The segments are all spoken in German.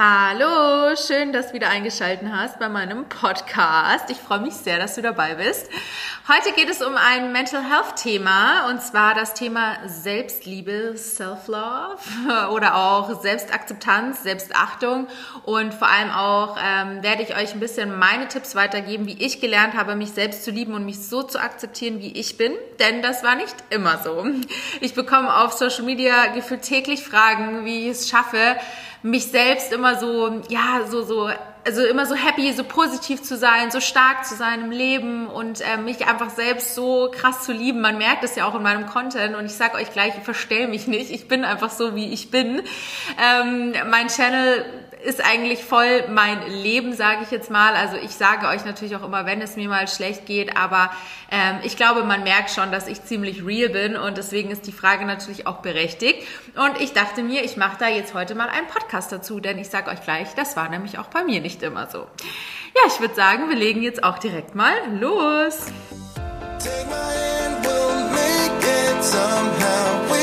Hallo, schön, dass du wieder eingeschaltet hast bei meinem Podcast. Ich freue mich sehr, dass du dabei bist. Heute geht es um ein Mental Health Thema und zwar das Thema Selbstliebe, Self-Love oder auch Selbstakzeptanz, Selbstachtung und vor allem auch ähm, werde ich euch ein bisschen meine Tipps weitergeben, wie ich gelernt habe, mich selbst zu lieben und mich so zu akzeptieren, wie ich bin, denn das war nicht immer so. Ich bekomme auf Social Media gefühlt täglich Fragen, wie ich es schaffe, mich selbst immer so, ja, so, so, also immer so happy, so positiv zu sein, so stark zu sein im Leben und äh, mich einfach selbst so krass zu lieben. Man merkt es ja auch in meinem Content und ich sage euch gleich, ich verstell mich nicht. Ich bin einfach so, wie ich bin. Ähm, mein Channel ist eigentlich voll mein Leben, sage ich jetzt mal. Also ich sage euch natürlich auch immer, wenn es mir mal schlecht geht, aber ähm, ich glaube, man merkt schon, dass ich ziemlich real bin und deswegen ist die Frage natürlich auch berechtigt. Und ich dachte mir, ich mache da jetzt heute mal einen Podcast dazu, denn ich sage euch gleich, das war nämlich auch bei mir nicht immer so. Ja, ich würde sagen, wir legen jetzt auch direkt mal los. Take my hand, we'll make it somehow.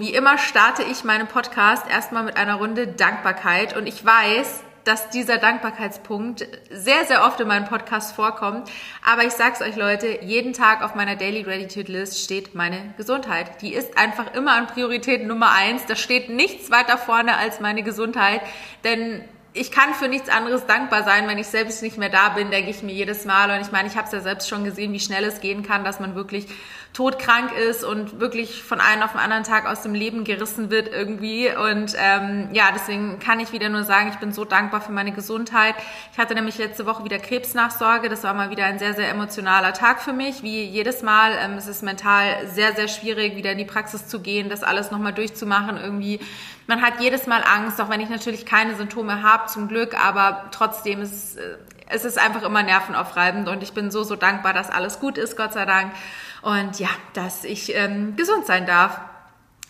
Wie immer starte ich meinen Podcast erstmal mit einer Runde Dankbarkeit und ich weiß, dass dieser Dankbarkeitspunkt sehr, sehr oft in meinem Podcast vorkommt. Aber ich sag's euch, Leute, jeden Tag auf meiner Daily Gratitude List steht meine Gesundheit. Die ist einfach immer an Priorität Nummer eins. Da steht nichts weiter vorne als meine Gesundheit. Denn ich kann für nichts anderes dankbar sein, wenn ich selbst nicht mehr da bin, denke ich mir jedes Mal. Und ich meine, ich habe es ja selbst schon gesehen, wie schnell es gehen kann, dass man wirklich todkrank ist und wirklich von einem auf den anderen Tag aus dem Leben gerissen wird irgendwie. Und ähm, ja, deswegen kann ich wieder nur sagen, ich bin so dankbar für meine Gesundheit. Ich hatte nämlich letzte Woche wieder Krebsnachsorge. Das war mal wieder ein sehr, sehr emotionaler Tag für mich, wie jedes Mal. Ähm, es ist mental sehr, sehr schwierig, wieder in die Praxis zu gehen, das alles nochmal durchzumachen irgendwie man hat jedes Mal Angst, auch wenn ich natürlich keine Symptome habe, zum Glück, aber trotzdem ist äh, es ist einfach immer nervenaufreibend und ich bin so, so dankbar, dass alles gut ist, Gott sei Dank. Und ja, dass ich ähm, gesund sein darf.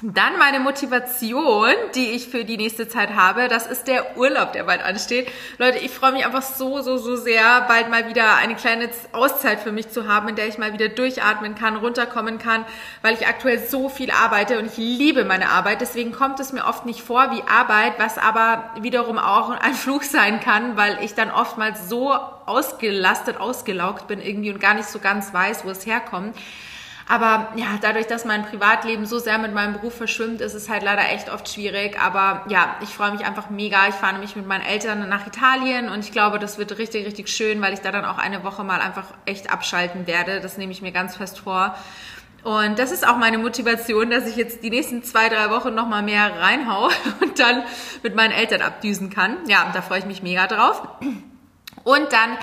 Dann meine Motivation, die ich für die nächste Zeit habe, das ist der Urlaub, der bald ansteht. Leute, ich freue mich einfach so, so, so sehr, bald mal wieder eine kleine Auszeit für mich zu haben, in der ich mal wieder durchatmen kann, runterkommen kann, weil ich aktuell so viel arbeite und ich liebe meine Arbeit. Deswegen kommt es mir oft nicht vor wie Arbeit, was aber wiederum auch ein Fluch sein kann, weil ich dann oftmals so ausgelastet, ausgelaugt bin irgendwie und gar nicht so ganz weiß, wo es herkommt. Aber ja, dadurch, dass mein Privatleben so sehr mit meinem Beruf verschwimmt, ist es halt leider echt oft schwierig. Aber ja, ich freue mich einfach mega. Ich fahre nämlich mit meinen Eltern nach Italien und ich glaube, das wird richtig, richtig schön, weil ich da dann auch eine Woche mal einfach echt abschalten werde. Das nehme ich mir ganz fest vor. Und das ist auch meine Motivation, dass ich jetzt die nächsten zwei, drei Wochen nochmal mehr reinhau und dann mit meinen Eltern abdüsen kann. Ja, da freue ich mich mega drauf. Und dann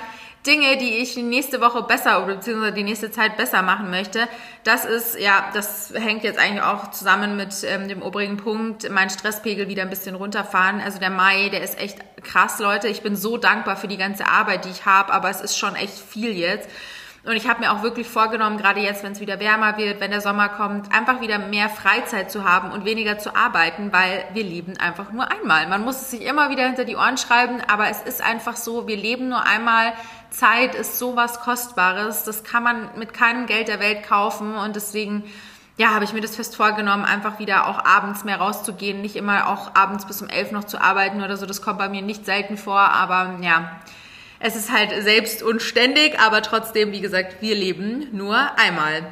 Dinge, die ich nächste Woche besser oder beziehungsweise die nächste Zeit besser machen möchte. Das ist, ja, das hängt jetzt eigentlich auch zusammen mit ähm, dem obrigen Punkt, mein Stresspegel wieder ein bisschen runterfahren. Also der Mai, der ist echt krass, Leute. Ich bin so dankbar für die ganze Arbeit, die ich habe, aber es ist schon echt viel jetzt. Und ich habe mir auch wirklich vorgenommen, gerade jetzt, wenn es wieder wärmer wird, wenn der Sommer kommt, einfach wieder mehr Freizeit zu haben und weniger zu arbeiten, weil wir leben einfach nur einmal. Man muss es sich immer wieder hinter die Ohren schreiben, aber es ist einfach so, wir leben nur einmal. Zeit ist sowas Kostbares, das kann man mit keinem Geld der Welt kaufen und deswegen ja, habe ich mir das fest vorgenommen, einfach wieder auch abends mehr rauszugehen, nicht immer auch abends bis um elf noch zu arbeiten oder so. Das kommt bei mir nicht selten vor, aber ja, es ist halt selbst und ständig, aber trotzdem, wie gesagt, wir leben nur einmal.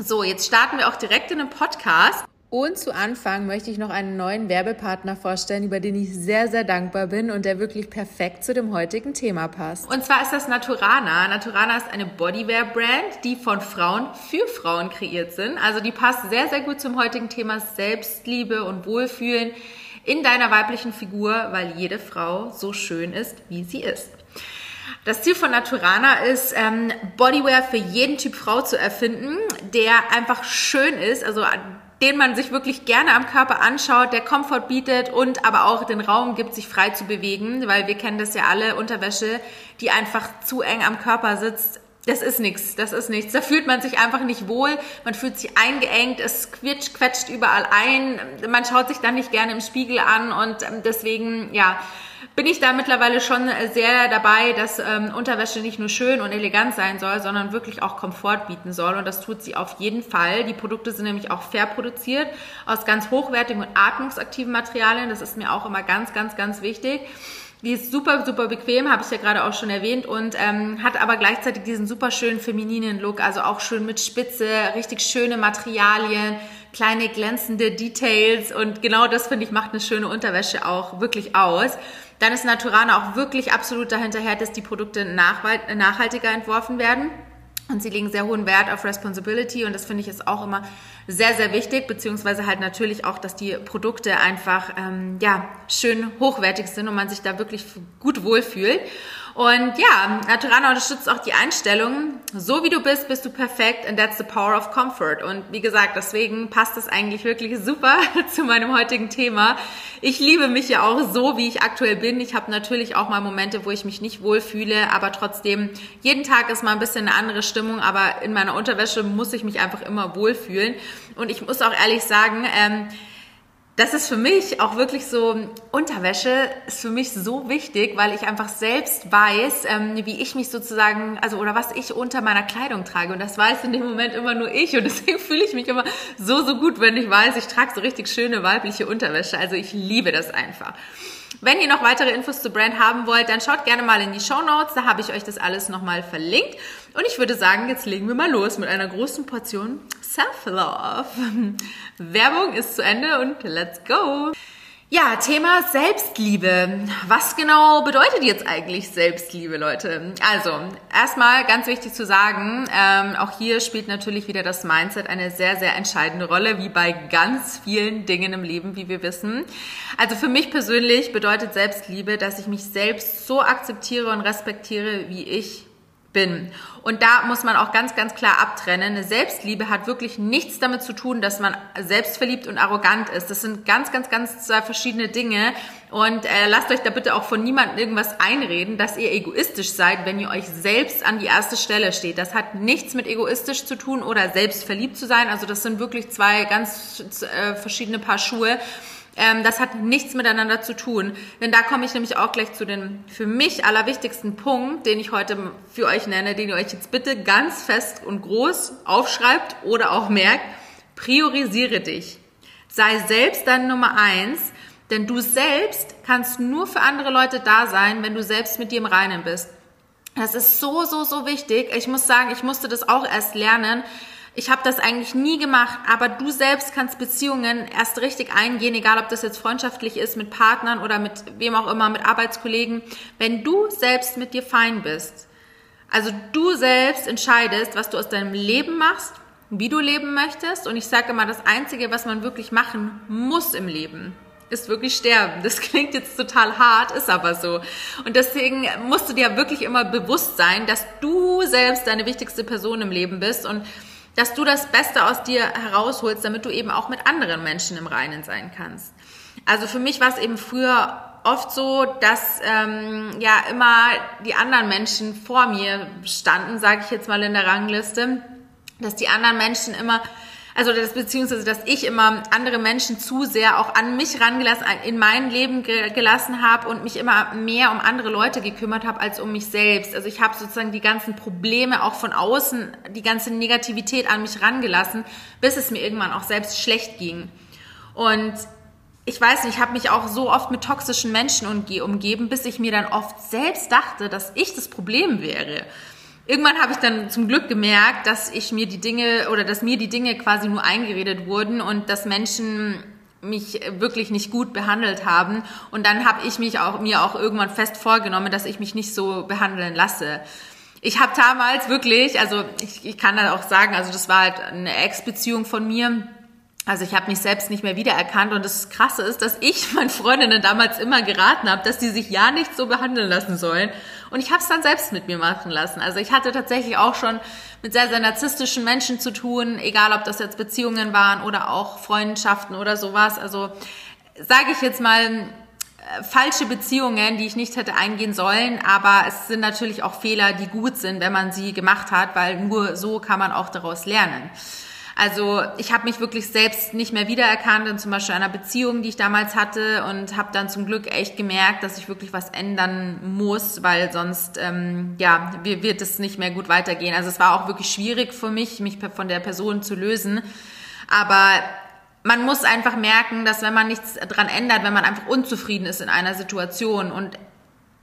So, jetzt starten wir auch direkt in den Podcast. Und zu Anfang möchte ich noch einen neuen Werbepartner vorstellen, über den ich sehr, sehr dankbar bin und der wirklich perfekt zu dem heutigen Thema passt. Und zwar ist das Naturana. Naturana ist eine Bodywear-Brand, die von Frauen für Frauen kreiert sind. Also die passt sehr, sehr gut zum heutigen Thema Selbstliebe und Wohlfühlen in deiner weiblichen Figur, weil jede Frau so schön ist, wie sie ist. Das Ziel von Naturana ist, ähm, Bodywear für jeden Typ Frau zu erfinden, der einfach schön ist, also den man sich wirklich gerne am Körper anschaut, der Komfort bietet und aber auch den Raum gibt, sich frei zu bewegen, weil wir kennen das ja alle, Unterwäsche, die einfach zu eng am Körper sitzt, das ist nichts, das ist nichts. Da fühlt man sich einfach nicht wohl, man fühlt sich eingeengt, es quetscht, quetscht überall ein, man schaut sich dann nicht gerne im Spiegel an und ähm, deswegen, ja, bin ich da mittlerweile schon sehr dabei, dass ähm, Unterwäsche nicht nur schön und elegant sein soll, sondern wirklich auch Komfort bieten soll. Und das tut sie auf jeden Fall. Die Produkte sind nämlich auch fair produziert aus ganz hochwertigen und atmungsaktiven Materialien. Das ist mir auch immer ganz, ganz, ganz wichtig. Die ist super, super bequem, habe ich ja gerade auch schon erwähnt und ähm, hat aber gleichzeitig diesen super schönen femininen Look, also auch schön mit Spitze, richtig schöne Materialien, kleine glänzende Details und genau das finde ich macht eine schöne Unterwäsche auch wirklich aus. Dann ist Naturana auch wirklich absolut dahinterher, dass die Produkte nachhaltiger entworfen werden. Und sie legen sehr hohen Wert auf Responsibility und das finde ich ist auch immer sehr, sehr wichtig, beziehungsweise halt natürlich auch, dass die Produkte einfach ähm, ja, schön hochwertig sind und man sich da wirklich gut wohlfühlt. Und ja, Naturana unterstützt auch die Einstellung, so wie du bist, bist du perfekt and that's the power of comfort. Und wie gesagt, deswegen passt das eigentlich wirklich super zu meinem heutigen Thema. Ich liebe mich ja auch so, wie ich aktuell bin. Ich habe natürlich auch mal Momente, wo ich mich nicht wohlfühle, aber trotzdem, jeden Tag ist mal ein bisschen eine andere Stimmung, aber in meiner Unterwäsche muss ich mich einfach immer wohlfühlen. Und ich muss auch ehrlich sagen, ähm, das ist für mich auch wirklich so, Unterwäsche ist für mich so wichtig, weil ich einfach selbst weiß, ähm, wie ich mich sozusagen, also oder was ich unter meiner Kleidung trage. Und das weiß in dem Moment immer nur ich. Und deswegen fühle ich mich immer so, so gut, wenn ich weiß, ich trage so richtig schöne weibliche Unterwäsche. Also ich liebe das einfach. Wenn ihr noch weitere Infos zur Brand haben wollt, dann schaut gerne mal in die Show Notes. Da habe ich euch das alles nochmal verlinkt. Und ich würde sagen, jetzt legen wir mal los mit einer großen Portion Self-Love. Werbung ist zu Ende und let's go! Ja, Thema Selbstliebe. Was genau bedeutet jetzt eigentlich Selbstliebe, Leute? Also, erstmal ganz wichtig zu sagen, ähm, auch hier spielt natürlich wieder das Mindset eine sehr, sehr entscheidende Rolle, wie bei ganz vielen Dingen im Leben, wie wir wissen. Also für mich persönlich bedeutet Selbstliebe, dass ich mich selbst so akzeptiere und respektiere, wie ich bin. Und da muss man auch ganz, ganz klar abtrennen. Eine Selbstliebe hat wirklich nichts damit zu tun, dass man selbstverliebt und arrogant ist. Das sind ganz, ganz, ganz zwei verschiedene Dinge. Und äh, lasst euch da bitte auch von niemandem irgendwas einreden, dass ihr egoistisch seid, wenn ihr euch selbst an die erste Stelle steht. Das hat nichts mit egoistisch zu tun oder selbstverliebt zu sein. Also das sind wirklich zwei ganz äh, verschiedene Paar Schuhe. Ähm, das hat nichts miteinander zu tun. Denn da komme ich nämlich auch gleich zu dem für mich allerwichtigsten Punkt, den ich heute für euch nenne, den ihr euch jetzt bitte ganz fest und groß aufschreibt oder auch merkt. Priorisiere dich. Sei selbst dein Nummer eins, denn du selbst kannst nur für andere Leute da sein, wenn du selbst mit dir im Reinen bist. Das ist so, so, so wichtig. Ich muss sagen, ich musste das auch erst lernen, ich habe das eigentlich nie gemacht, aber du selbst kannst Beziehungen erst richtig eingehen, egal ob das jetzt freundschaftlich ist mit Partnern oder mit wem auch immer, mit Arbeitskollegen, wenn du selbst mit dir fein bist. Also du selbst entscheidest, was du aus deinem Leben machst, wie du leben möchtest. Und ich sage immer, das Einzige, was man wirklich machen muss im Leben, ist wirklich sterben. Das klingt jetzt total hart, ist aber so. Und deswegen musst du dir wirklich immer bewusst sein, dass du selbst deine wichtigste Person im Leben bist und dass du das Beste aus dir herausholst, damit du eben auch mit anderen Menschen im Reinen sein kannst. Also für mich war es eben früher oft so, dass ähm, ja immer die anderen Menschen vor mir standen, sage ich jetzt mal in der Rangliste, dass die anderen Menschen immer also das beziehungsweise, dass ich immer andere Menschen zu sehr auch an mich rangelassen, in mein Leben gelassen habe und mich immer mehr um andere Leute gekümmert habe als um mich selbst. Also ich habe sozusagen die ganzen Probleme auch von außen, die ganze Negativität an mich rangelassen, bis es mir irgendwann auch selbst schlecht ging. Und ich weiß nicht, ich habe mich auch so oft mit toxischen Menschen umgeben, bis ich mir dann oft selbst dachte, dass ich das Problem wäre irgendwann habe ich dann zum Glück gemerkt, dass ich mir die Dinge oder dass mir die Dinge quasi nur eingeredet wurden und dass Menschen mich wirklich nicht gut behandelt haben. Und dann habe ich mich auch mir auch irgendwann fest vorgenommen, dass ich mich nicht so behandeln lasse. Ich habe damals wirklich, also ich, ich kann da auch sagen, also das war halt eine Ex-Beziehung von mir also ich habe mich selbst nicht mehr wiedererkannt und das Krasse ist, dass ich meinen Freundinnen damals immer geraten habe, dass sie sich ja nicht so behandeln lassen sollen. Und ich habe es dann selbst mit mir machen lassen. Also ich hatte tatsächlich auch schon mit sehr, sehr narzisstischen Menschen zu tun, egal ob das jetzt Beziehungen waren oder auch Freundschaften oder sowas. Also sage ich jetzt mal, äh, falsche Beziehungen, die ich nicht hätte eingehen sollen, aber es sind natürlich auch Fehler, die gut sind, wenn man sie gemacht hat, weil nur so kann man auch daraus lernen. Also ich habe mich wirklich selbst nicht mehr wiedererkannt in zum Beispiel einer Beziehung, die ich damals hatte und habe dann zum Glück echt gemerkt, dass ich wirklich was ändern muss, weil sonst ähm, ja wird es nicht mehr gut weitergehen. Also es war auch wirklich schwierig für mich, mich von der Person zu lösen. Aber man muss einfach merken, dass wenn man nichts dran ändert, wenn man einfach unzufrieden ist in einer Situation und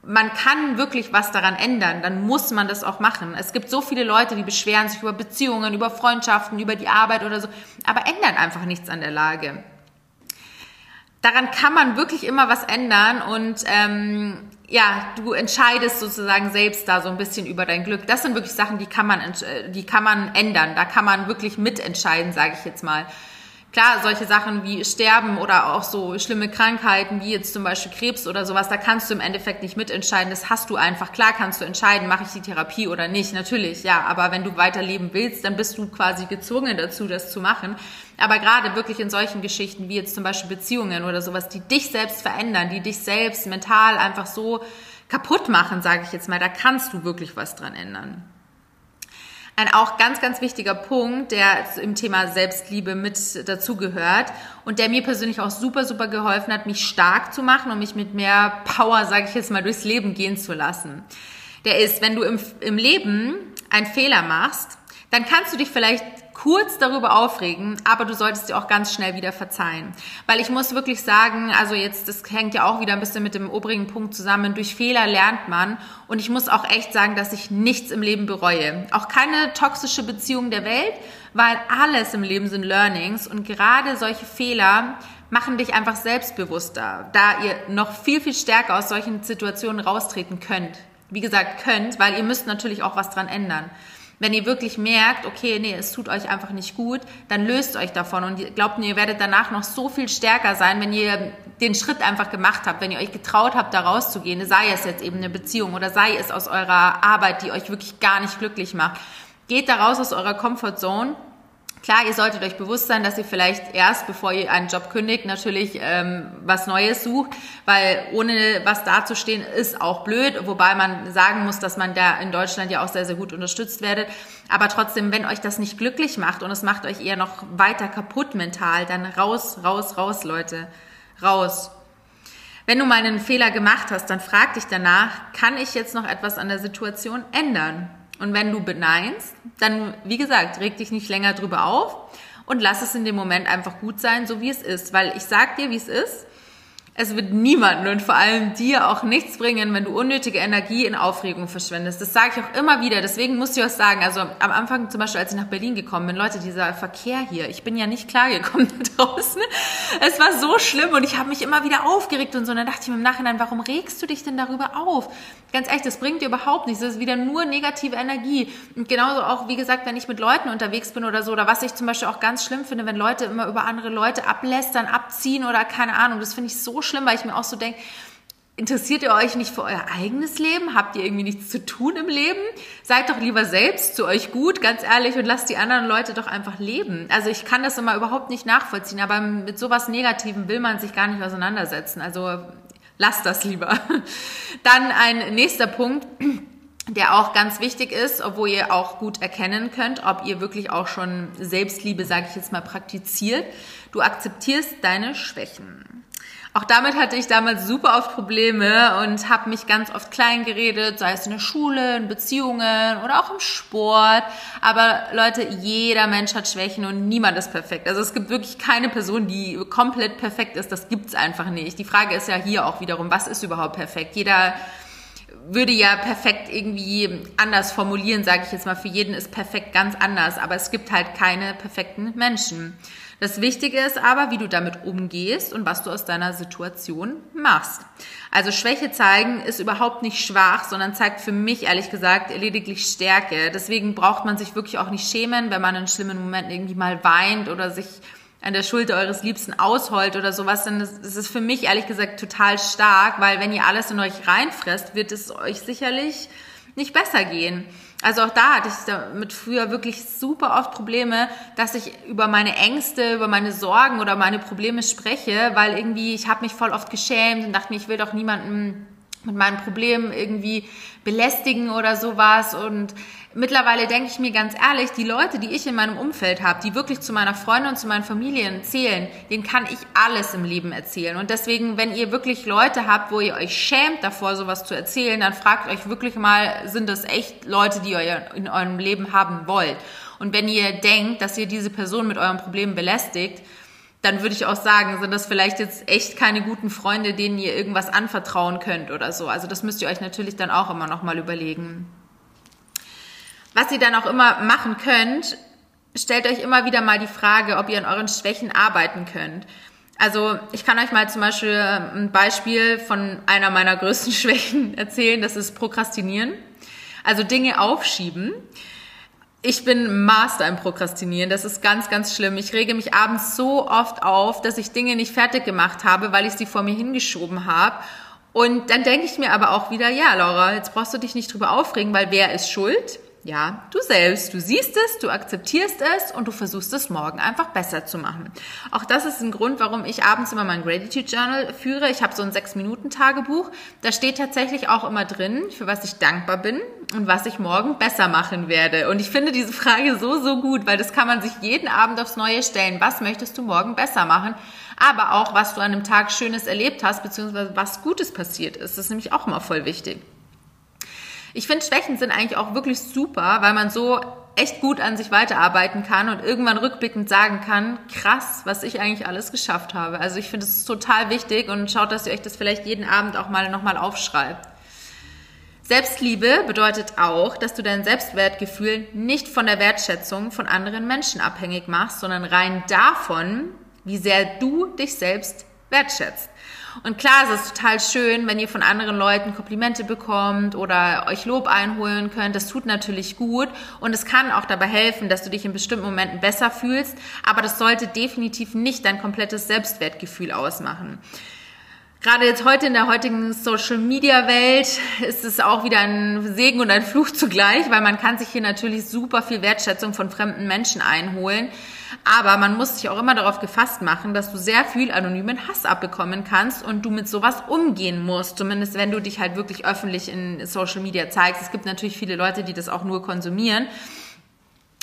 man kann wirklich was daran ändern, dann muss man das auch machen. Es gibt so viele Leute, die beschweren sich über Beziehungen, über Freundschaften, über die Arbeit oder so, aber ändern einfach nichts an der Lage. Daran kann man wirklich immer was ändern und ähm, ja, du entscheidest sozusagen selbst da so ein bisschen über dein Glück. Das sind wirklich Sachen, die kann man, die kann man ändern. Da kann man wirklich mitentscheiden, sage ich jetzt mal. Klar, solche Sachen wie Sterben oder auch so schlimme Krankheiten wie jetzt zum Beispiel Krebs oder sowas, da kannst du im Endeffekt nicht mitentscheiden. Das hast du einfach. Klar kannst du entscheiden, mache ich die Therapie oder nicht. Natürlich, ja. Aber wenn du weiterleben willst, dann bist du quasi gezwungen dazu, das zu machen. Aber gerade wirklich in solchen Geschichten wie jetzt zum Beispiel Beziehungen oder sowas, die dich selbst verändern, die dich selbst mental einfach so kaputt machen, sage ich jetzt mal, da kannst du wirklich was dran ändern. Ein auch ganz, ganz wichtiger Punkt, der im Thema Selbstliebe mit dazugehört und der mir persönlich auch super, super geholfen hat, mich stark zu machen und mich mit mehr Power, sage ich jetzt mal, durchs Leben gehen zu lassen. Der ist, wenn du im, im Leben einen Fehler machst, dann kannst du dich vielleicht kurz darüber aufregen, aber du solltest dir auch ganz schnell wieder verzeihen. Weil ich muss wirklich sagen, also jetzt, das hängt ja auch wieder ein bisschen mit dem obrigen Punkt zusammen, durch Fehler lernt man und ich muss auch echt sagen, dass ich nichts im Leben bereue. Auch keine toxische Beziehung der Welt, weil alles im Leben sind Learnings und gerade solche Fehler machen dich einfach selbstbewusster, da ihr noch viel, viel stärker aus solchen Situationen raustreten könnt. Wie gesagt, könnt, weil ihr müsst natürlich auch was dran ändern. Wenn ihr wirklich merkt, okay, nee, es tut euch einfach nicht gut, dann löst euch davon und glaubt mir, ihr werdet danach noch so viel stärker sein, wenn ihr den Schritt einfach gemacht habt, wenn ihr euch getraut habt, da rauszugehen, sei es jetzt eben eine Beziehung oder sei es aus eurer Arbeit, die euch wirklich gar nicht glücklich macht. Geht da raus aus eurer Comfortzone Klar, ihr solltet euch bewusst sein, dass ihr vielleicht erst, bevor ihr einen Job kündigt, natürlich ähm, was Neues sucht, weil ohne was dazustehen ist auch blöd, wobei man sagen muss, dass man da in Deutschland ja auch sehr, sehr gut unterstützt werdet. Aber trotzdem, wenn euch das nicht glücklich macht und es macht euch eher noch weiter kaputt mental, dann raus, raus, raus, Leute, raus. Wenn du mal einen Fehler gemacht hast, dann frag dich danach, kann ich jetzt noch etwas an der Situation ändern? Und wenn du beneinst, dann, wie gesagt, reg dich nicht länger drüber auf und lass es in dem Moment einfach gut sein, so wie es ist. Weil ich sag dir, wie es ist. Es wird niemanden und vor allem dir auch nichts bringen, wenn du unnötige Energie in Aufregung verschwendest. Das sage ich auch immer wieder. Deswegen muss ich auch sagen, also am Anfang zum Beispiel, als ich nach Berlin gekommen bin, Leute, dieser Verkehr hier, ich bin ja nicht klargekommen da draußen. Es war so schlimm und ich habe mich immer wieder aufgeregt und so. Und dann dachte ich mir im Nachhinein, warum regst du dich denn darüber auf? Ganz ehrlich, das bringt dir überhaupt nichts. Das ist wieder nur negative Energie. Und genauso auch, wie gesagt, wenn ich mit Leuten unterwegs bin oder so, oder was ich zum Beispiel auch ganz schlimm finde, wenn Leute immer über andere Leute ablästern, abziehen oder keine Ahnung, das finde ich so schlimm, weil ich mir auch so denke, interessiert ihr euch nicht für euer eigenes Leben? Habt ihr irgendwie nichts zu tun im Leben? Seid doch lieber selbst zu euch gut, ganz ehrlich, und lasst die anderen Leute doch einfach leben. Also ich kann das immer überhaupt nicht nachvollziehen, aber mit sowas Negativem will man sich gar nicht auseinandersetzen. Also lasst das lieber. Dann ein nächster Punkt der auch ganz wichtig ist, obwohl ihr auch gut erkennen könnt, ob ihr wirklich auch schon Selbstliebe, sage ich jetzt mal, praktiziert. Du akzeptierst deine Schwächen. Auch damit hatte ich damals super oft Probleme und habe mich ganz oft klein geredet, sei es in der Schule, in Beziehungen oder auch im Sport. Aber Leute, jeder Mensch hat Schwächen und niemand ist perfekt. Also es gibt wirklich keine Person, die komplett perfekt ist. Das gibt's einfach nicht. Die Frage ist ja hier auch wiederum, was ist überhaupt perfekt? Jeder würde ja perfekt irgendwie anders formulieren, sage ich jetzt mal. Für jeden ist perfekt ganz anders, aber es gibt halt keine perfekten Menschen. Das Wichtige ist aber, wie du damit umgehst und was du aus deiner Situation machst. Also Schwäche zeigen ist überhaupt nicht schwach, sondern zeigt für mich ehrlich gesagt lediglich Stärke. Deswegen braucht man sich wirklich auch nicht schämen, wenn man in schlimmen Momenten irgendwie mal weint oder sich an der Schulter eures Liebsten ausheult oder sowas, dann ist es für mich ehrlich gesagt total stark, weil wenn ihr alles in euch reinfresst, wird es euch sicherlich nicht besser gehen. Also auch da hatte ich damit früher wirklich super oft Probleme, dass ich über meine Ängste, über meine Sorgen oder meine Probleme spreche, weil irgendwie ich habe mich voll oft geschämt und dachte mir, ich will doch niemandem mit meinen Problemen irgendwie belästigen oder sowas. Und mittlerweile denke ich mir ganz ehrlich, die Leute, die ich in meinem Umfeld habe, die wirklich zu meiner Freundin und zu meinen Familien zählen, denen kann ich alles im Leben erzählen. Und deswegen, wenn ihr wirklich Leute habt, wo ihr euch schämt davor, sowas zu erzählen, dann fragt euch wirklich mal, sind das echt Leute, die ihr in eurem Leben haben wollt? Und wenn ihr denkt, dass ihr diese Person mit euren Problemen belästigt, dann würde ich auch sagen, sind das vielleicht jetzt echt keine guten Freunde, denen ihr irgendwas anvertrauen könnt oder so. Also das müsst ihr euch natürlich dann auch immer noch mal überlegen. Was ihr dann auch immer machen könnt, stellt euch immer wieder mal die Frage, ob ihr an euren Schwächen arbeiten könnt. Also ich kann euch mal zum Beispiel ein Beispiel von einer meiner größten Schwächen erzählen, das ist Prokrastinieren. Also Dinge aufschieben. Ich bin Master im Prokrastinieren. Das ist ganz, ganz schlimm. Ich rege mich abends so oft auf, dass ich Dinge nicht fertig gemacht habe, weil ich sie vor mir hingeschoben habe. Und dann denke ich mir aber auch wieder, ja, Laura, jetzt brauchst du dich nicht drüber aufregen, weil wer ist schuld? Ja, du selbst. Du siehst es, du akzeptierst es und du versuchst es morgen einfach besser zu machen. Auch das ist ein Grund, warum ich abends immer mein Gratitude Journal führe. Ich habe so ein sechs Minuten Tagebuch. Da steht tatsächlich auch immer drin, für was ich dankbar bin und was ich morgen besser machen werde. Und ich finde diese Frage so, so gut, weil das kann man sich jeden Abend aufs Neue stellen. Was möchtest du morgen besser machen? Aber auch, was du an einem Tag Schönes erlebt hast, beziehungsweise was Gutes passiert ist. Das ist nämlich auch immer voll wichtig. Ich finde, Schwächen sind eigentlich auch wirklich super, weil man so echt gut an sich weiterarbeiten kann und irgendwann rückblickend sagen kann, krass, was ich eigentlich alles geschafft habe. Also ich finde, es ist total wichtig und schaut, dass ihr euch das vielleicht jeden Abend auch mal nochmal aufschreibt. Selbstliebe bedeutet auch, dass du dein Selbstwertgefühl nicht von der Wertschätzung von anderen Menschen abhängig machst, sondern rein davon, wie sehr du dich selbst wertschätzt. Und klar, es ist total schön, wenn ihr von anderen Leuten Komplimente bekommt oder euch Lob einholen könnt. Das tut natürlich gut und es kann auch dabei helfen, dass du dich in bestimmten Momenten besser fühlst. Aber das sollte definitiv nicht dein komplettes Selbstwertgefühl ausmachen. Gerade jetzt heute in der heutigen Social Media Welt ist es auch wieder ein Segen und ein Fluch zugleich, weil man kann sich hier natürlich super viel Wertschätzung von fremden Menschen einholen. Aber man muss sich auch immer darauf gefasst machen, dass du sehr viel anonymen Hass abbekommen kannst und du mit sowas umgehen musst. Zumindest wenn du dich halt wirklich öffentlich in Social Media zeigst. Es gibt natürlich viele Leute, die das auch nur konsumieren.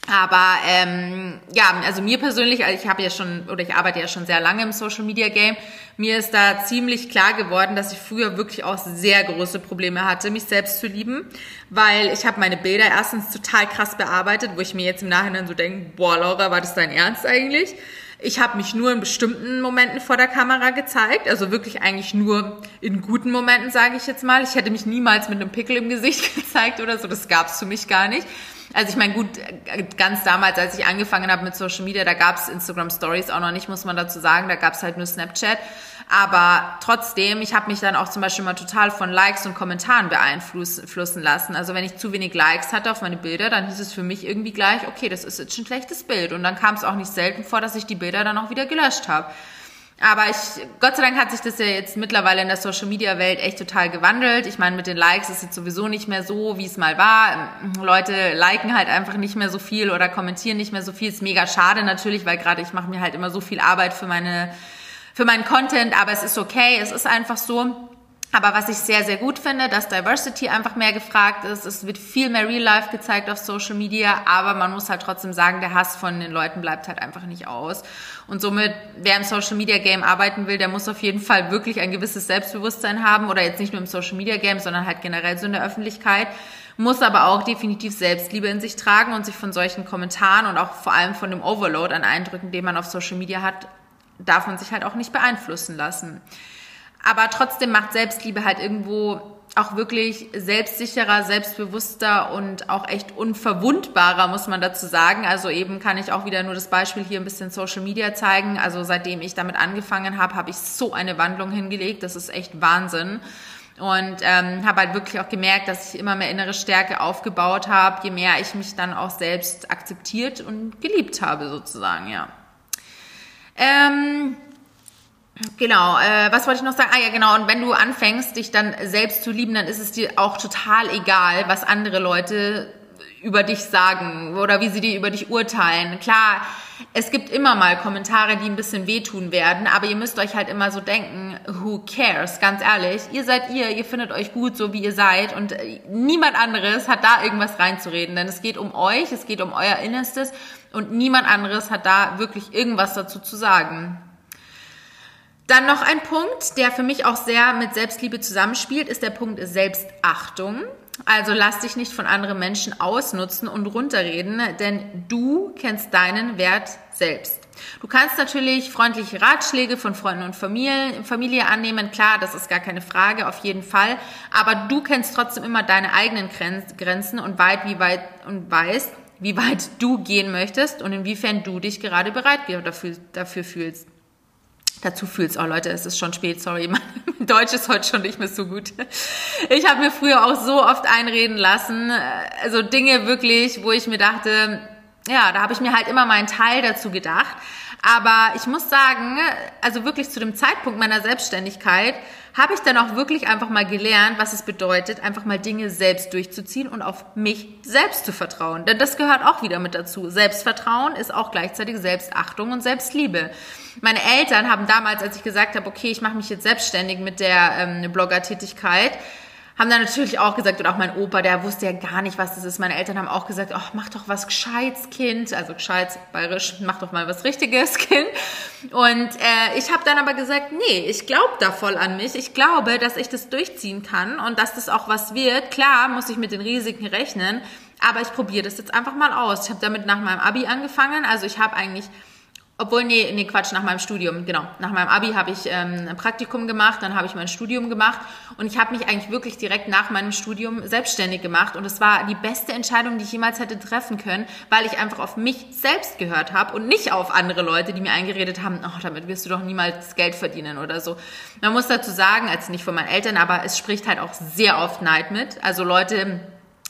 Aber ähm, ja, also mir persönlich, also ich habe ja schon oder ich arbeite ja schon sehr lange im Social Media Game, mir ist da ziemlich klar geworden, dass ich früher wirklich auch sehr große Probleme hatte, mich selbst zu lieben, weil ich habe meine Bilder erstens total krass bearbeitet, wo ich mir jetzt im Nachhinein so denke, boah, Laura, war das dein Ernst eigentlich? Ich habe mich nur in bestimmten Momenten vor der Kamera gezeigt, also wirklich eigentlich nur in guten Momenten, sage ich jetzt mal. Ich hätte mich niemals mit einem Pickel im Gesicht gezeigt oder so, das gab's für mich gar nicht. Also ich meine, gut, ganz damals, als ich angefangen habe mit Social Media, da gab's Instagram Stories auch noch nicht, muss man dazu sagen. Da gab's halt nur Snapchat. Aber trotzdem, ich habe mich dann auch zum Beispiel mal total von Likes und Kommentaren beeinflussen lassen. Also wenn ich zu wenig Likes hatte auf meine Bilder, dann hieß es für mich irgendwie gleich, okay, das ist jetzt ein schlechtes Bild. Und dann kam es auch nicht selten vor, dass ich die Bilder dann auch wieder gelöscht habe. Aber ich, Gott sei Dank hat sich das ja jetzt mittlerweile in der Social Media Welt echt total gewandelt. Ich meine, mit den Likes ist es sowieso nicht mehr so, wie es mal war. Leute liken halt einfach nicht mehr so viel oder kommentieren nicht mehr so viel. Ist mega schade natürlich, weil gerade ich mache mir halt immer so viel Arbeit für meine, für meinen Content, aber es ist okay, es ist einfach so. Aber was ich sehr, sehr gut finde, dass Diversity einfach mehr gefragt ist. Es wird viel mehr Real Life gezeigt auf Social Media, aber man muss halt trotzdem sagen, der Hass von den Leuten bleibt halt einfach nicht aus. Und somit, wer im Social Media Game arbeiten will, der muss auf jeden Fall wirklich ein gewisses Selbstbewusstsein haben oder jetzt nicht nur im Social Media Game, sondern halt generell so in der Öffentlichkeit muss aber auch definitiv Selbstliebe in sich tragen und sich von solchen Kommentaren und auch vor allem von dem Overload an Eindrücken, den man auf Social Media hat, darf man sich halt auch nicht beeinflussen lassen. Aber trotzdem macht Selbstliebe halt irgendwo auch wirklich selbstsicherer, selbstbewusster und auch echt unverwundbarer, muss man dazu sagen. Also eben kann ich auch wieder nur das Beispiel hier ein bisschen Social Media zeigen. Also seitdem ich damit angefangen habe, habe ich so eine Wandlung hingelegt. Das ist echt Wahnsinn. Und ähm, habe halt wirklich auch gemerkt, dass ich immer mehr innere Stärke aufgebaut habe, je mehr ich mich dann auch selbst akzeptiert und geliebt habe, sozusagen, ja. Ähm, Genau, äh, was wollte ich noch sagen? Ah ja, genau, und wenn du anfängst, dich dann selbst zu lieben, dann ist es dir auch total egal, was andere Leute über dich sagen oder wie sie dir über dich urteilen. Klar, es gibt immer mal Kommentare, die ein bisschen wehtun werden, aber ihr müsst euch halt immer so denken, who cares? Ganz ehrlich, ihr seid ihr, ihr findet euch gut, so wie ihr seid und äh, niemand anderes hat da irgendwas reinzureden, denn es geht um euch, es geht um euer Innerstes und niemand anderes hat da wirklich irgendwas dazu zu sagen. Dann noch ein Punkt, der für mich auch sehr mit Selbstliebe zusammenspielt, ist der Punkt Selbstachtung. Also lass dich nicht von anderen Menschen ausnutzen und runterreden, denn du kennst deinen Wert selbst. Du kannst natürlich freundliche Ratschläge von Freunden und Familie, annehmen, klar, das ist gar keine Frage, auf jeden Fall. Aber du kennst trotzdem immer deine eigenen Grenzen und weit, wie weit und weißt, wie weit du gehen möchtest und inwiefern du dich gerade bereit dafür, dafür fühlst dazu fühlst. Oh Leute, es ist schon spät, sorry, mein Deutsch ist heute schon nicht mehr so gut. Ich habe mir früher auch so oft einreden lassen, also Dinge wirklich, wo ich mir dachte, ja, da habe ich mir halt immer meinen Teil dazu gedacht. Aber ich muss sagen, also wirklich zu dem Zeitpunkt meiner Selbstständigkeit habe ich dann auch wirklich einfach mal gelernt, was es bedeutet, einfach mal Dinge selbst durchzuziehen und auf mich selbst zu vertrauen. Denn das gehört auch wieder mit dazu. Selbstvertrauen ist auch gleichzeitig Selbstachtung und Selbstliebe. Meine Eltern haben damals, als ich gesagt habe, okay, ich mache mich jetzt selbstständig mit der ähm, Blogger-Tätigkeit, haben dann natürlich auch gesagt, und auch mein Opa, der wusste ja gar nicht, was das ist. Meine Eltern haben auch gesagt, ach, mach doch was Gescheites, Kind. Also Gescheites, bayerisch, mach doch mal was Richtiges, Kind. Und äh, ich habe dann aber gesagt, nee, ich glaube da voll an mich. Ich glaube, dass ich das durchziehen kann und dass das auch was wird. Klar muss ich mit den Risiken rechnen, aber ich probiere das jetzt einfach mal aus. Ich habe damit nach meinem Abi angefangen. Also ich habe eigentlich obwohl, nee, nee, Quatsch, nach meinem Studium, genau. Nach meinem Abi habe ich ähm, ein Praktikum gemacht, dann habe ich mein Studium gemacht und ich habe mich eigentlich wirklich direkt nach meinem Studium selbstständig gemacht und es war die beste Entscheidung, die ich jemals hätte treffen können, weil ich einfach auf mich selbst gehört habe und nicht auf andere Leute, die mir eingeredet haben, oh, damit wirst du doch niemals Geld verdienen oder so. Man muss dazu sagen, als nicht von meinen Eltern, aber es spricht halt auch sehr oft Neid mit. Also Leute,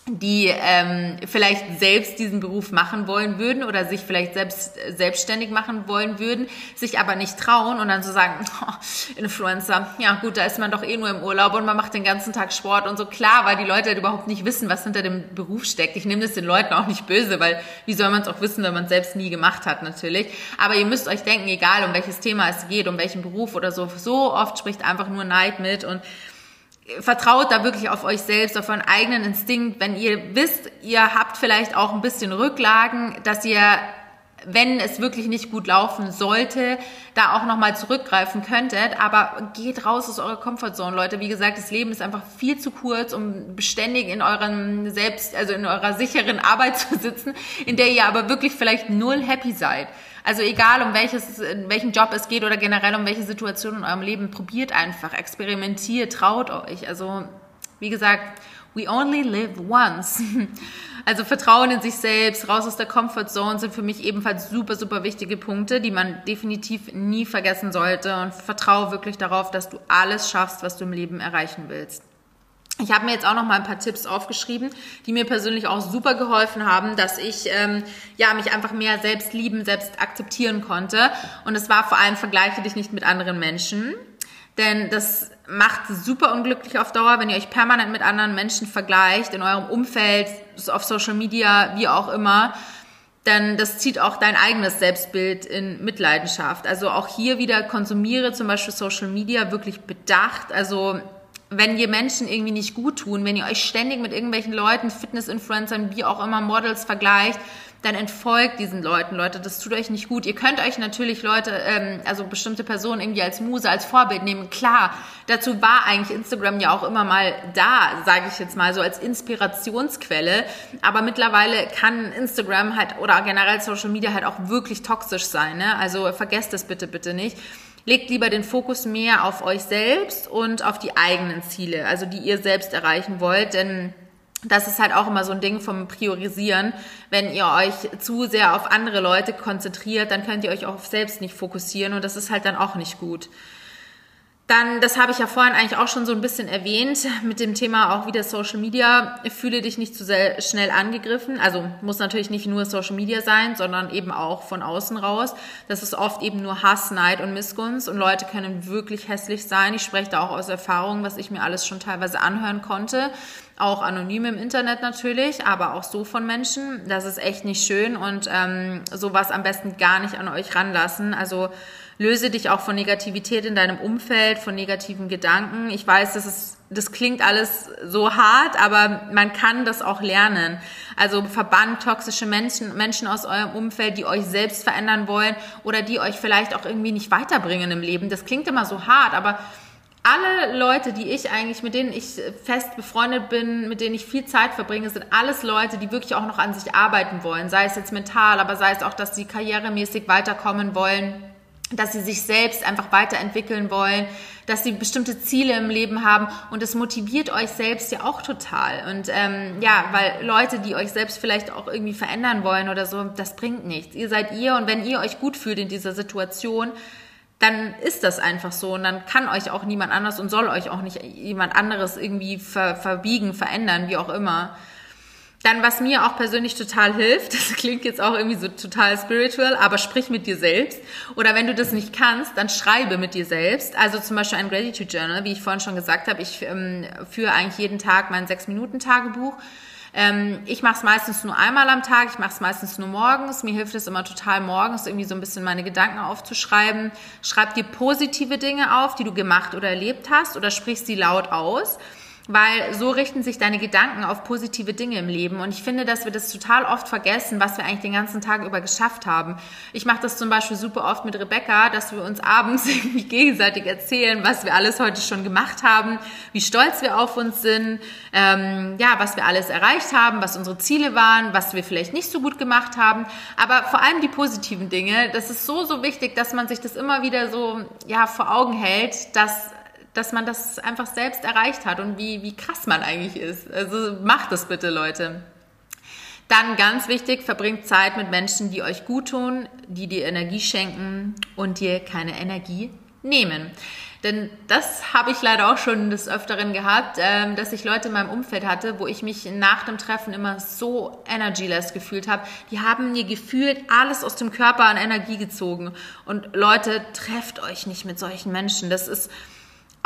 die ähm, vielleicht selbst diesen Beruf machen wollen würden oder sich vielleicht selbst selbstständig machen wollen würden, sich aber nicht trauen und dann so sagen, oh, Influencer, ja gut, da ist man doch eh nur im Urlaub und man macht den ganzen Tag Sport und so klar, weil die Leute halt überhaupt nicht wissen, was hinter dem Beruf steckt. Ich nehme das den Leuten auch nicht böse, weil wie soll man es auch wissen, wenn man es selbst nie gemacht hat natürlich. Aber ihr müsst euch denken, egal um welches Thema es geht, um welchen Beruf oder so, so oft spricht einfach nur Neid mit und vertraut da wirklich auf euch selbst, auf euren eigenen Instinkt. Wenn ihr wisst, ihr habt vielleicht auch ein bisschen Rücklagen, dass ihr wenn es wirklich nicht gut laufen sollte, da auch nochmal zurückgreifen könntet. Aber geht raus aus eurer Comfortzone, Leute. Wie gesagt, das Leben ist einfach viel zu kurz, um beständig in euren selbst, also in eurer sicheren Arbeit zu sitzen, in der ihr aber wirklich vielleicht null happy seid. Also egal, um welches, in welchen Job es geht oder generell um welche Situation in eurem Leben, probiert einfach, experimentiert, traut euch. Also, wie gesagt, we only live once. Also Vertrauen in sich selbst, raus aus der Comfortzone sind für mich ebenfalls super, super wichtige Punkte, die man definitiv nie vergessen sollte. Und vertraue wirklich darauf, dass du alles schaffst, was du im Leben erreichen willst. Ich habe mir jetzt auch noch mal ein paar Tipps aufgeschrieben, die mir persönlich auch super geholfen haben, dass ich ähm, ja mich einfach mehr selbst lieben, selbst akzeptieren konnte. Und es war vor allem vergleiche dich nicht mit anderen Menschen, denn das macht super unglücklich auf Dauer, wenn ihr euch permanent mit anderen Menschen vergleicht in eurem Umfeld, auf Social Media, wie auch immer. Denn das zieht auch dein eigenes Selbstbild in Mitleidenschaft. Also auch hier wieder konsumiere zum Beispiel Social Media wirklich bedacht. Also wenn ihr Menschen irgendwie nicht gut tun, wenn ihr euch ständig mit irgendwelchen Leuten, Fitness-Influencern, wie auch immer Models vergleicht, dann entfolgt diesen Leuten, Leute. Das tut euch nicht gut. Ihr könnt euch natürlich Leute, ähm, also bestimmte Personen irgendwie als Muse, als Vorbild nehmen. Klar, dazu war eigentlich Instagram ja auch immer mal da, sage ich jetzt mal so als Inspirationsquelle. Aber mittlerweile kann Instagram halt oder generell Social Media halt auch wirklich toxisch sein. Ne? Also vergesst das bitte, bitte nicht legt lieber den Fokus mehr auf euch selbst und auf die eigenen Ziele, also die ihr selbst erreichen wollt, denn das ist halt auch immer so ein Ding vom Priorisieren. Wenn ihr euch zu sehr auf andere Leute konzentriert, dann könnt ihr euch auch auf selbst nicht fokussieren und das ist halt dann auch nicht gut. Dann, das habe ich ja vorhin eigentlich auch schon so ein bisschen erwähnt, mit dem Thema auch wieder Social Media. Fühle dich nicht zu sehr schnell angegriffen. Also muss natürlich nicht nur Social Media sein, sondern eben auch von außen raus. Das ist oft eben nur Hass, Neid und Missgunst und Leute können wirklich hässlich sein. Ich spreche da auch aus Erfahrung, was ich mir alles schon teilweise anhören konnte. auch anonym im Internet natürlich, aber auch so von Menschen. Das ist echt nicht schön und ähm, sowas am besten gar nicht an euch ranlassen. Also löse dich auch von Negativität in deinem Umfeld, von negativen Gedanken. Ich weiß, das ist, das klingt alles so hart, aber man kann das auch lernen. Also verbannt toxische Menschen, Menschen aus eurem Umfeld, die euch selbst verändern wollen oder die euch vielleicht auch irgendwie nicht weiterbringen im Leben. Das klingt immer so hart, aber alle Leute, die ich eigentlich, mit denen ich fest befreundet bin, mit denen ich viel Zeit verbringe, sind alles Leute, die wirklich auch noch an sich arbeiten wollen. Sei es jetzt mental, aber sei es auch, dass sie karrieremäßig weiterkommen wollen, dass sie sich selbst einfach weiterentwickeln wollen, dass sie bestimmte Ziele im Leben haben und es motiviert euch selbst ja auch total. Und ähm, ja, weil Leute, die euch selbst vielleicht auch irgendwie verändern wollen oder so, das bringt nichts. Ihr seid ihr und wenn ihr euch gut fühlt in dieser Situation, dann ist das einfach so und dann kann euch auch niemand anders und soll euch auch nicht jemand anderes irgendwie ver, verbiegen, verändern, wie auch immer. Dann, was mir auch persönlich total hilft, das klingt jetzt auch irgendwie so total spiritual, aber sprich mit dir selbst. Oder wenn du das nicht kannst, dann schreibe mit dir selbst. Also zum Beispiel ein Gratitude Journal, wie ich vorhin schon gesagt habe. Ich ähm, führe eigentlich jeden Tag mein Sechs-Minuten-Tagebuch ähm, ich mache es meistens nur einmal am Tag, ich mache es meistens nur morgens. Mir hilft es immer total morgens, irgendwie so ein bisschen meine Gedanken aufzuschreiben. Schreib dir positive Dinge auf, die du gemacht oder erlebt hast oder sprich sie laut aus weil so richten sich deine Gedanken auf positive Dinge im Leben. Und ich finde, dass wir das total oft vergessen, was wir eigentlich den ganzen Tag über geschafft haben. Ich mache das zum Beispiel super oft mit Rebecca, dass wir uns abends irgendwie gegenseitig erzählen, was wir alles heute schon gemacht haben, wie stolz wir auf uns sind, ähm, ja, was wir alles erreicht haben, was unsere Ziele waren, was wir vielleicht nicht so gut gemacht haben. Aber vor allem die positiven Dinge, das ist so, so wichtig, dass man sich das immer wieder so, ja, vor Augen hält, dass dass man das einfach selbst erreicht hat und wie, wie krass man eigentlich ist. Also macht das bitte, Leute. Dann ganz wichtig, verbringt Zeit mit Menschen, die euch gut tun, die dir Energie schenken und dir keine Energie nehmen. Denn das habe ich leider auch schon des Öfteren gehabt, ähm, dass ich Leute in meinem Umfeld hatte, wo ich mich nach dem Treffen immer so energyless gefühlt habe. Die haben mir gefühlt alles aus dem Körper an Energie gezogen. Und Leute, trefft euch nicht mit solchen Menschen. Das ist,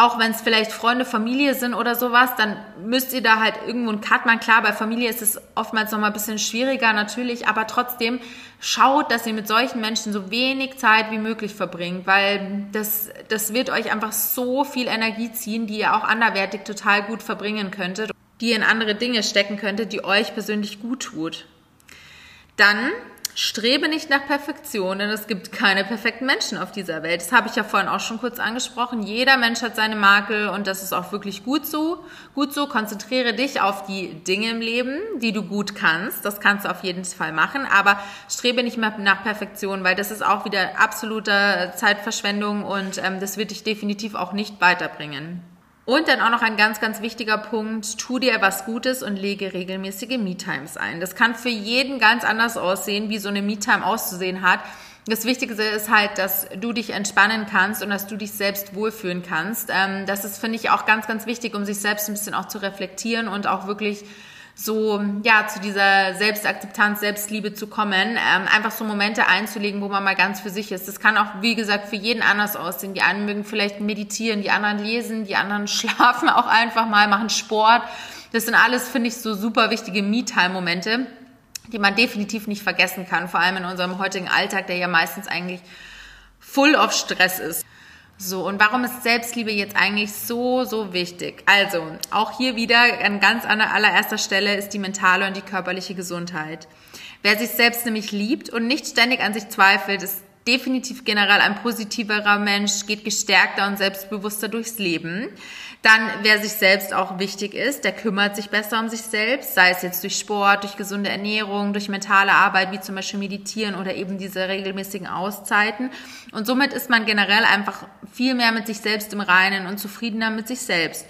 auch wenn es vielleicht Freunde, Familie sind oder sowas, dann müsst ihr da halt irgendwo einen Cut machen. Klar, bei Familie ist es oftmals nochmal ein bisschen schwieriger natürlich, aber trotzdem schaut, dass ihr mit solchen Menschen so wenig Zeit wie möglich verbringt, weil das, das wird euch einfach so viel Energie ziehen, die ihr auch anderwertig total gut verbringen könntet, die ihr in andere Dinge stecken könntet, die euch persönlich gut tut. Dann Strebe nicht nach Perfektion, denn es gibt keine perfekten Menschen auf dieser Welt. Das habe ich ja vorhin auch schon kurz angesprochen. Jeder Mensch hat seine Makel und das ist auch wirklich gut so. Gut so, konzentriere dich auf die Dinge im Leben, die du gut kannst. Das kannst du auf jeden Fall machen, aber strebe nicht mehr nach Perfektion, weil das ist auch wieder absolute Zeitverschwendung und ähm, das wird dich definitiv auch nicht weiterbringen. Und dann auch noch ein ganz, ganz wichtiger Punkt, tu dir was Gutes und lege regelmäßige Me-Times ein. Das kann für jeden ganz anders aussehen, wie so eine Me-Time auszusehen hat. Das Wichtigste ist halt, dass du dich entspannen kannst und dass du dich selbst wohlfühlen kannst. Ähm, das ist, finde ich, auch ganz, ganz wichtig, um sich selbst ein bisschen auch zu reflektieren und auch wirklich so ja zu dieser Selbstakzeptanz, Selbstliebe zu kommen, ähm, einfach so Momente einzulegen, wo man mal ganz für sich ist. Das kann auch, wie gesagt, für jeden anders aussehen. Die einen mögen vielleicht meditieren, die anderen lesen, die anderen schlafen auch einfach mal, machen Sport. Das sind alles, finde ich, so super wichtige Me-Time-Momente, die man definitiv nicht vergessen kann, vor allem in unserem heutigen Alltag, der ja meistens eigentlich full of Stress ist. So, und warum ist Selbstliebe jetzt eigentlich so, so wichtig? Also, auch hier wieder an ganz allererster Stelle ist die mentale und die körperliche Gesundheit. Wer sich selbst nämlich liebt und nicht ständig an sich zweifelt, ist definitiv generell ein positiverer Mensch, geht gestärkter und selbstbewusster durchs Leben. Dann, wer sich selbst auch wichtig ist, der kümmert sich besser um sich selbst, sei es jetzt durch Sport, durch gesunde Ernährung, durch mentale Arbeit, wie zum Beispiel Meditieren oder eben diese regelmäßigen Auszeiten. Und somit ist man generell einfach viel mehr mit sich selbst im Reinen und zufriedener mit sich selbst.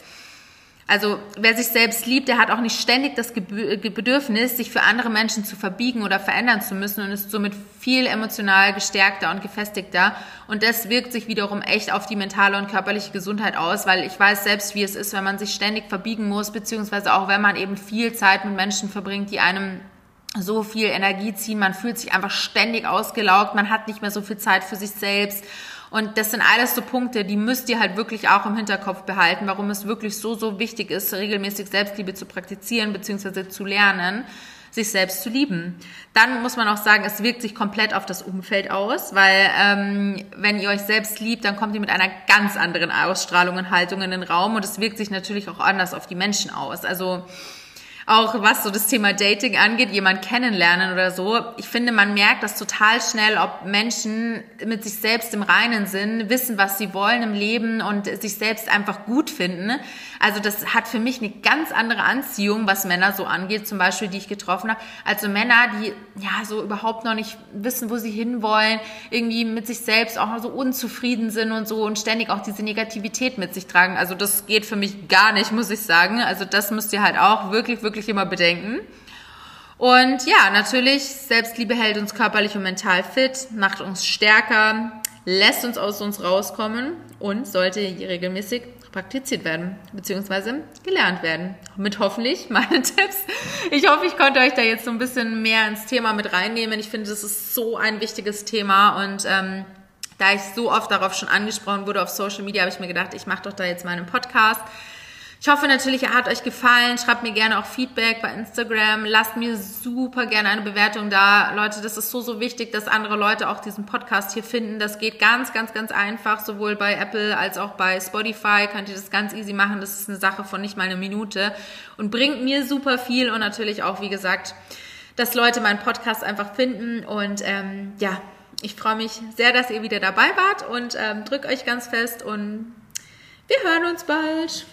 Also wer sich selbst liebt, der hat auch nicht ständig das Bedürfnis, sich für andere Menschen zu verbiegen oder verändern zu müssen und ist somit viel emotional gestärkter und gefestigter. Und das wirkt sich wiederum echt auf die mentale und körperliche Gesundheit aus, weil ich weiß selbst, wie es ist, wenn man sich ständig verbiegen muss, beziehungsweise auch wenn man eben viel Zeit mit Menschen verbringt, die einem so viel Energie ziehen. Man fühlt sich einfach ständig ausgelaugt, man hat nicht mehr so viel Zeit für sich selbst Und das sind alles so Punkte, die müsst ihr halt wirklich auch im Hinterkopf behalten, warum es wirklich so, so wichtig ist, regelmäßig Selbstliebe zu praktizieren bzw. zu lernen sich selbst zu lieben. Dann muss man auch sagen, es wirkt sich komplett auf das Umfeld aus, weil ähm, wenn ihr euch selbst liebt, dann kommt ihr mit einer ganz anderen Ausstrahlung und Haltung in den Raum und es wirkt sich natürlich auch anders auf die Menschen aus. Also auch was so das Thema Dating angeht, jemand kennenlernen oder so. Ich finde, man merkt das total schnell, ob Menschen mit sich selbst im Reinen sind, wissen, was sie wollen im Leben und sich selbst einfach gut finden. Also das hat für mich eine ganz andere Anziehung, was Männer so angeht, zum Beispiel, die ich getroffen habe. Also Männer, die ja so überhaupt noch nicht wissen, wo sie hinwollen, irgendwie mit sich selbst auch noch so unzufrieden sind und so und ständig auch diese Negativität mit sich tragen. Also das geht für mich gar nicht, muss ich sagen. Also das müsst ihr halt auch wirklich, wirklich wirklich immer bedenken. Und ja, natürlich, Selbstliebe hält uns körperlich und mental fit, macht uns stärker, lässt uns aus uns rauskommen und sollte regelmäßig praktiziert werden, beziehungsweise gelernt werden. Mit hoffentlich meine Tipps. Ich hoffe, ich konnte euch da jetzt so ein bisschen mehr ins Thema mit reinnehmen. Ich finde, das ist so ein wichtiges Thema und ähm, da ich so oft darauf schon angesprochen wurde auf Social Media, habe ich mir gedacht, ich mache doch da jetzt mal einen Podcast. Ich hoffe natürlich, er hat euch gefallen. Schreibt mir gerne auch Feedback bei Instagram. Lasst mir super gerne eine Bewertung da. Leute, das ist so, so wichtig, dass andere Leute auch diesen Podcast hier finden. Das geht ganz, ganz, ganz einfach. Sowohl bei Apple als auch bei Spotify könnt ihr das ganz easy machen. Das ist eine Sache von nicht mal eine Minute und bringt mir super viel und natürlich auch, wie gesagt, dass Leute meinen Podcast einfach finden und ähm, ja, ich freue mich sehr, dass ihr wieder dabei wart und ähm, drückt euch ganz fest und wir hören uns bald.